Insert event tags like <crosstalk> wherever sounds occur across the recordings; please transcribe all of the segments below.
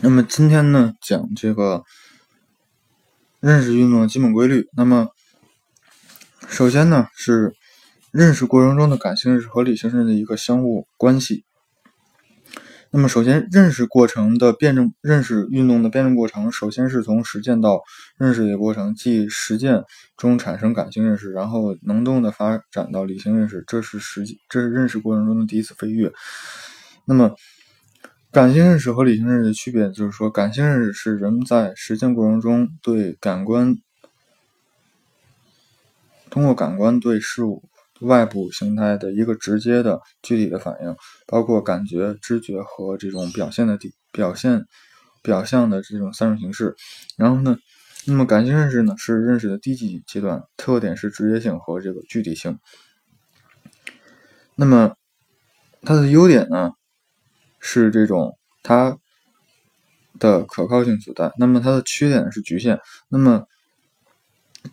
那么今天呢，讲这个认识运动的基本规律。那么首先呢，是认识过程中的感性认识和理性认识的一个相互关系。那么首先，认识过程的辩证，认识运动的辩证过程，首先是从实践到认识的过程，即实践中产生感性认识，然后能动的发展到理性认识，这是实际，这是认识过程中的第一次飞跃。那么。感性认识和理性认识的区别，就是说，感性认识是人们在实践过程中对感官通过感官对事物外部形态的一个直接的具体的反应，包括感觉、知觉和这种表现的表现表象的这种三种形式。然后呢，那么感性认识呢是认识的低级阶段，特点是直接性和这个具体性。那么它的优点呢？是这种它的可靠性所在，那么它的缺点是局限。那么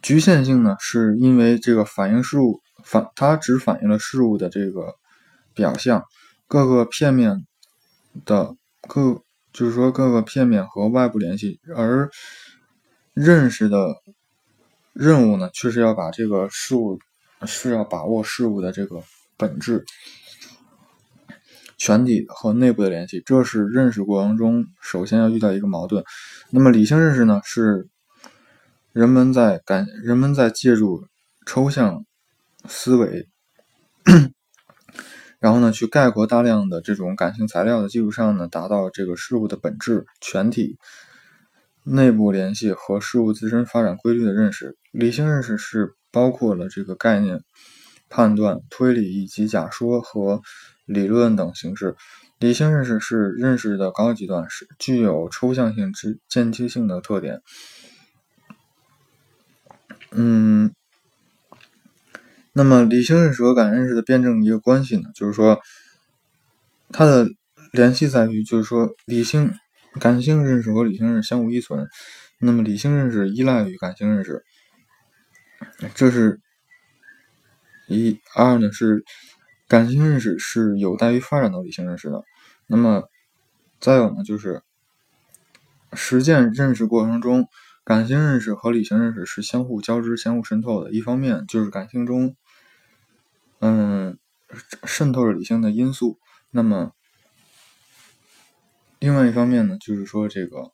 局限性呢，是因为这个反映事物反，它只反映了事物的这个表象，各个片面的各就是说各个片面和外部联系，而认识的任务呢，却是要把这个事物是要把握事物的这个本质。全体和内部的联系，这是认识过程中首先要遇到一个矛盾。那么理性认识呢，是人们在感人们在借助抽象思维，然后呢去概括大量的这种感性材料的基础上呢，达到这个事物的本质、全体、内部联系和事物自身发展规律的认识。理性认识是包括了这个概念、判断、推理以及假说和。理论等形式，理性认识是认识的高级段，是具有抽象性之间接性的特点。嗯，那么理性认识和感认识的辩证一个关系呢，就是说它的联系在于，就是说理性、感性认识和理性认识相互依存，那么理性认识依赖于感性认识，这是一二呢是。感性认识是有待于发展到理性认识的。那么，再有呢，就是实践认识过程中，感性认识和理性认识是相互交织、相互渗透的。一方面就是感性中，嗯，渗透着理性的因素；那么，另外一方面呢，就是说这个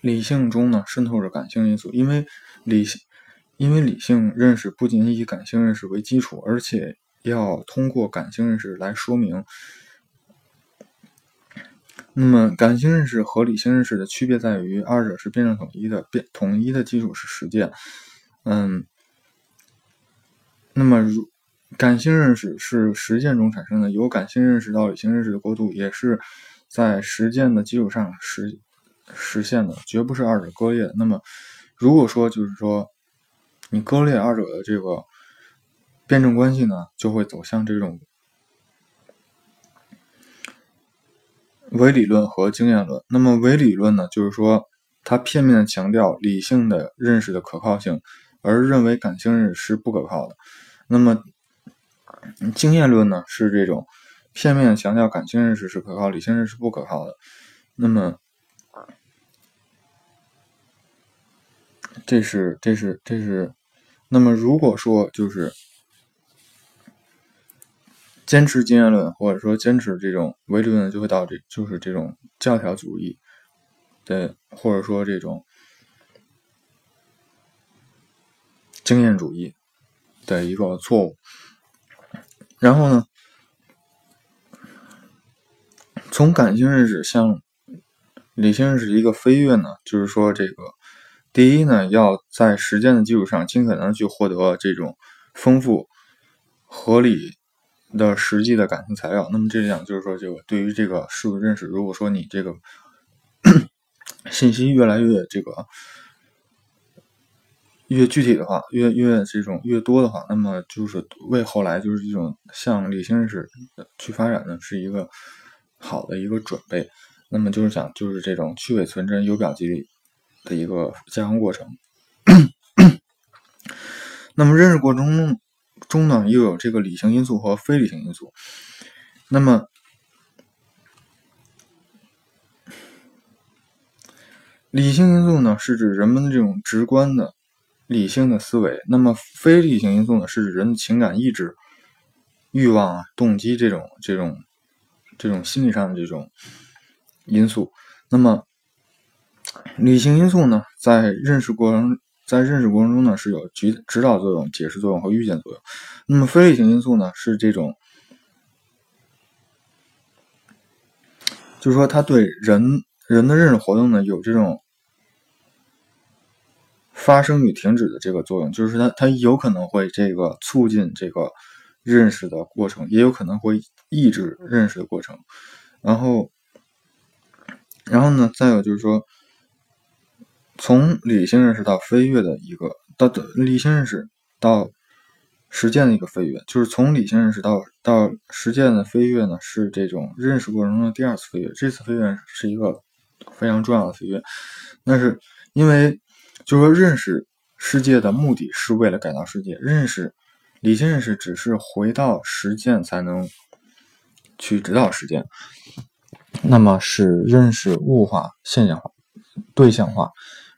理性中呢，渗透着感性因素，因为理性。因为理性认识不仅以感性认识为基础，而且要通过感性认识来说明。那么，感性认识和理性认识的区别在于，二者是辩证统一的，辩统一的基础是实践。嗯，那么如感性认识是实践中产生的，由感性认识到理性认识的过渡，也是在实践的基础上实实现的，绝不是二者割裂。那么，如果说就是说。你割裂二者的这个辩证关系呢，就会走向这种唯理论和经验论。那么唯理论呢，就是说它片面的强调理性的认识的可靠性，而认为感性认识是不可靠的。那么经验论呢，是这种片面强调感性认识是可靠，理性认识不可靠的。那么这是这是这是，那么如果说就是坚持经验论，或者说坚持这种唯理论，就会导致就是这种教条主义的，或者说这种经验主义的一个错误。然后呢，从感性认识向理性认识一个飞跃呢，就是说这个。第一呢，要在实践的基础上，尽可能去获得这种丰富、合理的实际的感情材料。那么这样就是说，这个对于这个事物认识，如果说你这个 <clears throat> 信息越来越这个越具体的话，越越这种越多的话，那么就是为后来就是这种向理性认识去发展呢，是一个好的一个准备。那么就是讲，就是这种去伪存真、由表及里。的一个加工过程。那么认识过程中中呢又有这个理性因素和非理性因素。那么理性因素呢是指人们的这种直观的理性的思维。那么非理性因素呢是指人的情感意志欲望啊动机这种这种这种心理上的这种因素。那么理性因素呢，在认识过程在认识过程中呢，是有指指导作用、解释作用和预见作用。那么非理性因素呢，是这种，就是说，它对人人的认识活动呢，有这种发生与停止的这个作用，就是它它有可能会这个促进这个认识的过程，也有可能会抑制认识的过程。然后，然后呢，再有就是说。从理性认识到飞跃的一个到理性认识到实践的一个飞跃，就是从理性认识到到实践的飞跃呢，是这种认识过程中的第二次飞跃。这次飞跃是一个非常重要的飞跃，那是因为就是说认识世界的目的是为了改造世界，认识理性认识只是回到实践才能去指导实践，那么是认识物化、现象化、对象化。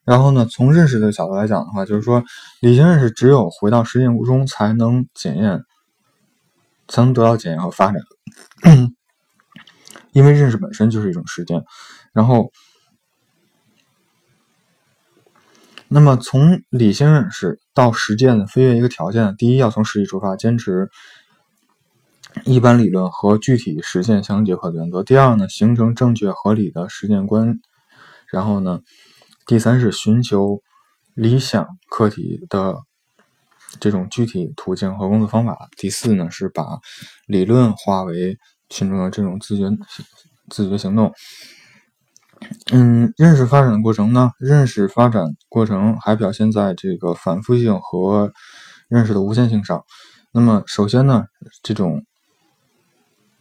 然后呢，从认识的角度来讲的话，就是说，理性认识只有回到实践中才能检验，才能得到检验和发展。因为认识本身就是一种实践。然后，那么从理性认识到实践的飞跃一个条件，第一要从实际出发，坚持一般理论和具体实践相结合的原则；第二呢，形成正确合理的实践观；然后呢。第三是寻求理想课题的这种具体途径和工作方法。第四呢是把理论化为群众的这种自觉自觉行动。嗯，认识发展的过程呢，认识发展过程还表现在这个反复性和认识的无限性上。那么首先呢，这种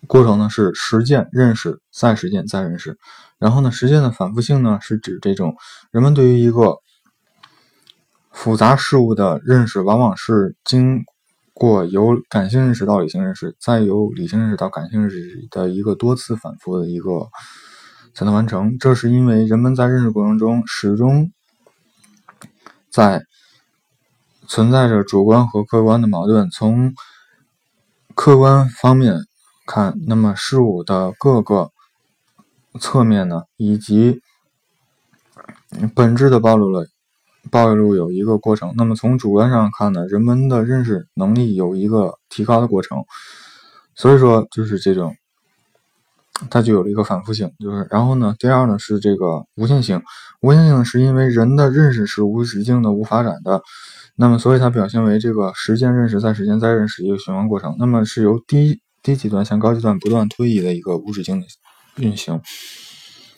过程呢是实践认识再实践再认识。然后呢，实践的反复性呢，是指这种人们对于一个复杂事物的认识，往往是经过由感性认识到理性认识，再由理性认识到感性认识的一个多次反复的一个才能完成。这是因为人们在认识过程中始终在存在着主观和客观的矛盾。从客观方面看，那么事物的各个。侧面呢，以及本质的暴露了，暴露有一个过程。那么从主观上看呢，人们的认识能力有一个提高的过程。所以说，就是这种，它就有了一个反复性。就是，然后呢，第二呢是这个无限性。无限性是因为人的认识是无止境的、无发展的。那么，所以它表现为这个实践认识再实践再认识一个循环过程。那么是由低低级段向高级段不断推移的一个无止境的。运行，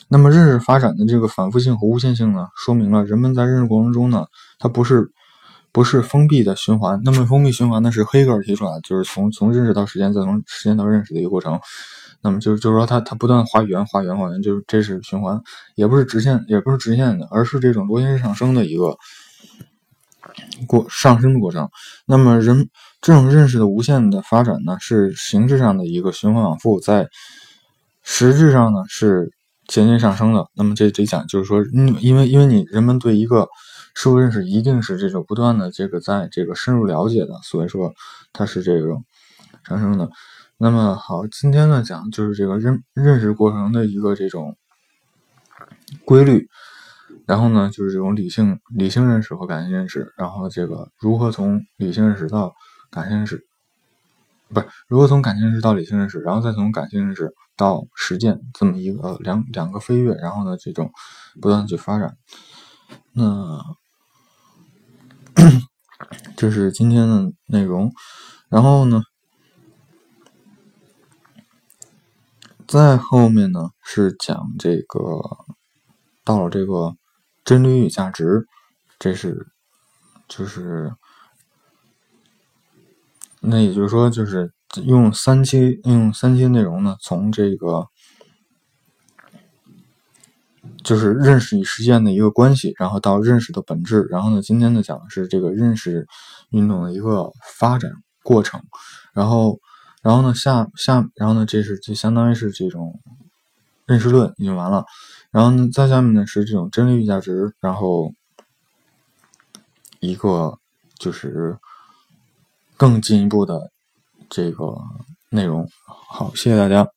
那么认识发展的这个反复性和无限性呢，说明了人们在认识过程中呢，它不是不是封闭的循环。那么封闭循环呢，是黑格尔提出来，就是从从认识到实践，再从实践到认识的一个过程。那么就就是说，它它不断画圆画圆画圆，就是这是循环，也不是直线，也不是直线的，而是这种螺旋式上升的一个过上升的过程。那么人这种认识的无限的发展呢，是形式上的一个循环往复，在。实质上呢是渐渐上升的。那么这这讲就是说，嗯，因为因为你人们对一个事物认识一定是这种不断的这个在这个深入了解的，所以说它是这种上升的。那么好，今天呢讲就是这个认认识过程的一个这种规律，然后呢就是这种理性理性认识和感性认识，然后这个如何从理性认识到感性认识，不是如何从感性认识到理性认识，然后再从感性认识。到实践这么一个两两个飞跃，然后呢，这种不断去发展，那 <clears throat> 这是今天的内容。然后呢，在后面呢是讲这个到了这个真理与价值，这是就是那也就是说就是。用三期用三期内容呢，从这个就是认识与实践的一个关系，然后到认识的本质，然后呢，今天呢讲的是这个认识运动的一个发展过程，然后然后呢下下然后呢这是就相当于是这种认识论已经完了。然后呢，再下面呢是这种真理与价值，然后一个就是更进一步的这个内容。好，谢谢大家。